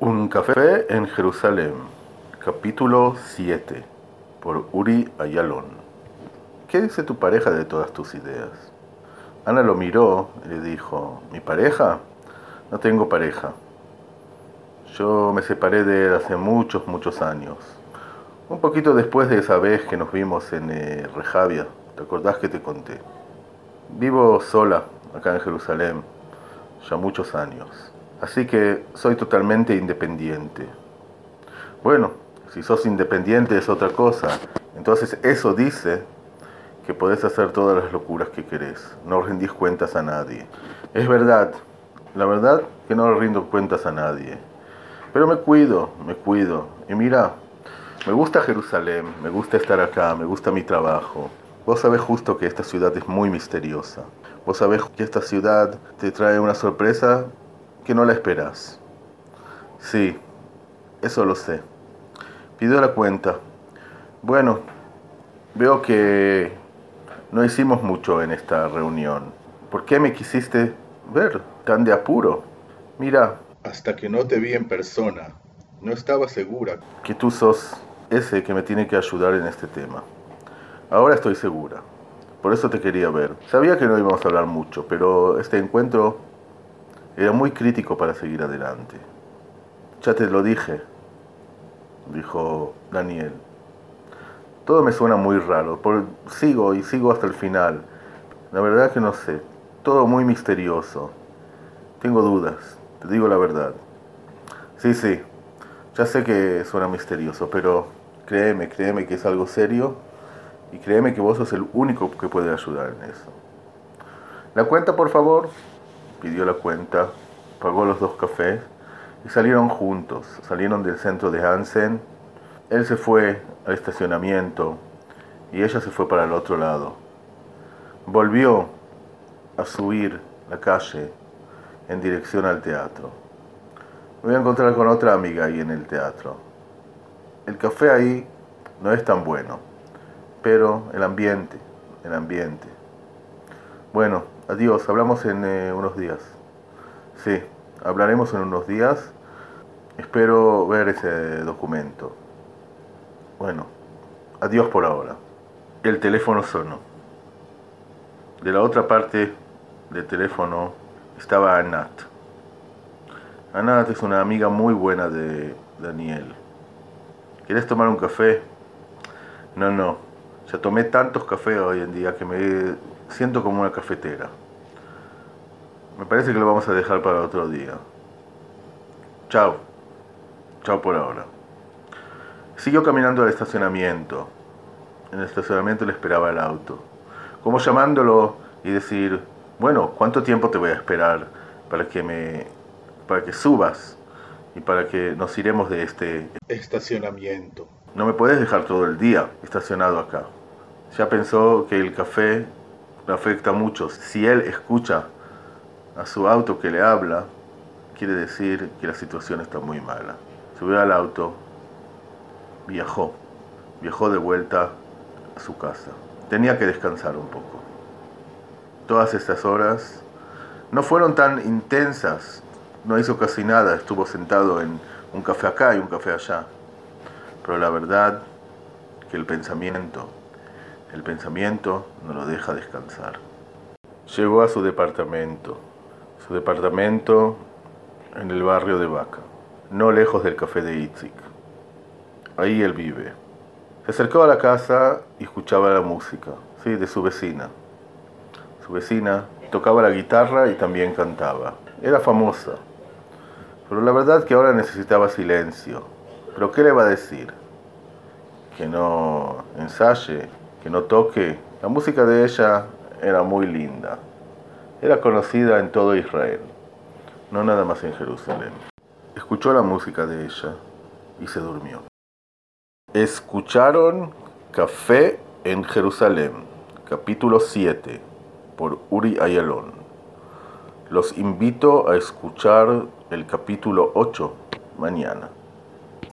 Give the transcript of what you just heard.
Un café en Jerusalén, capítulo 7, por Uri Ayalon. ¿Qué dice tu pareja de todas tus ideas? Ana lo miró y le dijo, ¿mi pareja? No tengo pareja. Yo me separé de él hace muchos, muchos años. Un poquito después de esa vez que nos vimos en eh, Rejavia, ¿te acordás que te conté? Vivo sola acá en Jerusalén, ya muchos años. Así que soy totalmente independiente. Bueno, si sos independiente es otra cosa. Entonces eso dice que podés hacer todas las locuras que querés. No rendís cuentas a nadie. Es verdad, la verdad que no rindo cuentas a nadie. Pero me cuido, me cuido. Y mira, me gusta Jerusalén, me gusta estar acá, me gusta mi trabajo. Vos sabés justo que esta ciudad es muy misteriosa. Vos sabés que esta ciudad te trae una sorpresa que no la esperas. Sí, eso lo sé. Pido la cuenta. Bueno, veo que no hicimos mucho en esta reunión. ¿Por qué me quisiste ver tan de apuro? Mira, hasta que no te vi en persona, no estaba segura que tú sos ese que me tiene que ayudar en este tema. Ahora estoy segura. Por eso te quería ver. Sabía que no íbamos a hablar mucho, pero este encuentro era muy crítico para seguir adelante. Ya te lo dije, dijo Daniel. Todo me suena muy raro. Por, sigo y sigo hasta el final. La verdad que no sé. Todo muy misterioso. Tengo dudas. Te digo la verdad. Sí, sí. Ya sé que suena misterioso, pero créeme, créeme que es algo serio y créeme que vos sos el único que puede ayudar en eso. La cuenta, por favor pidió la cuenta, pagó los dos cafés y salieron juntos. Salieron del centro de Hansen. Él se fue al estacionamiento y ella se fue para el otro lado. Volvió a subir la calle en dirección al teatro. Me voy a encontrar con otra amiga ahí en el teatro. El café ahí no es tan bueno, pero el ambiente, el ambiente. Bueno, Adiós, hablamos en eh, unos días. Sí, hablaremos en unos días. Espero ver ese documento. Bueno, adiós por ahora. El teléfono sonó. De la otra parte del teléfono estaba Anat. Anat es una amiga muy buena de Daniel. ¿Quieres tomar un café? No, no. Ya tomé tantos cafés hoy en día que me siento como una cafetera. Me parece que lo vamos a dejar para otro día. Chao. Chao por ahora. Siguió caminando al estacionamiento. En el estacionamiento le esperaba el auto. Como llamándolo y decir, bueno, ¿cuánto tiempo te voy a esperar para que me para que subas y para que nos iremos de este estacionamiento? No me puedes dejar todo el día estacionado acá. Ya pensó que el café le afecta mucho. Si él escucha a su auto que le habla, quiere decir que la situación está muy mala. Subió al auto, viajó, viajó de vuelta a su casa. Tenía que descansar un poco. Todas estas horas no fueron tan intensas, no hizo casi nada, estuvo sentado en un café acá y un café allá. Pero la verdad que el pensamiento el pensamiento no lo deja descansar. Llegó a su departamento, su departamento en el barrio de Vaca, no lejos del café de Itzik. Ahí él vive. Se acercó a la casa y escuchaba la música, sí, de su vecina. Su vecina tocaba la guitarra y también cantaba. Era famosa, pero la verdad que ahora necesitaba silencio. ¿Pero qué le va a decir? Que no ensaye, que no toque. La música de ella era muy linda. Era conocida en todo Israel, no nada más en Jerusalén. Escuchó la música de ella y se durmió. Escucharon Café en Jerusalén, capítulo 7, por Uri Ayalon. Los invito a escuchar el capítulo 8 mañana.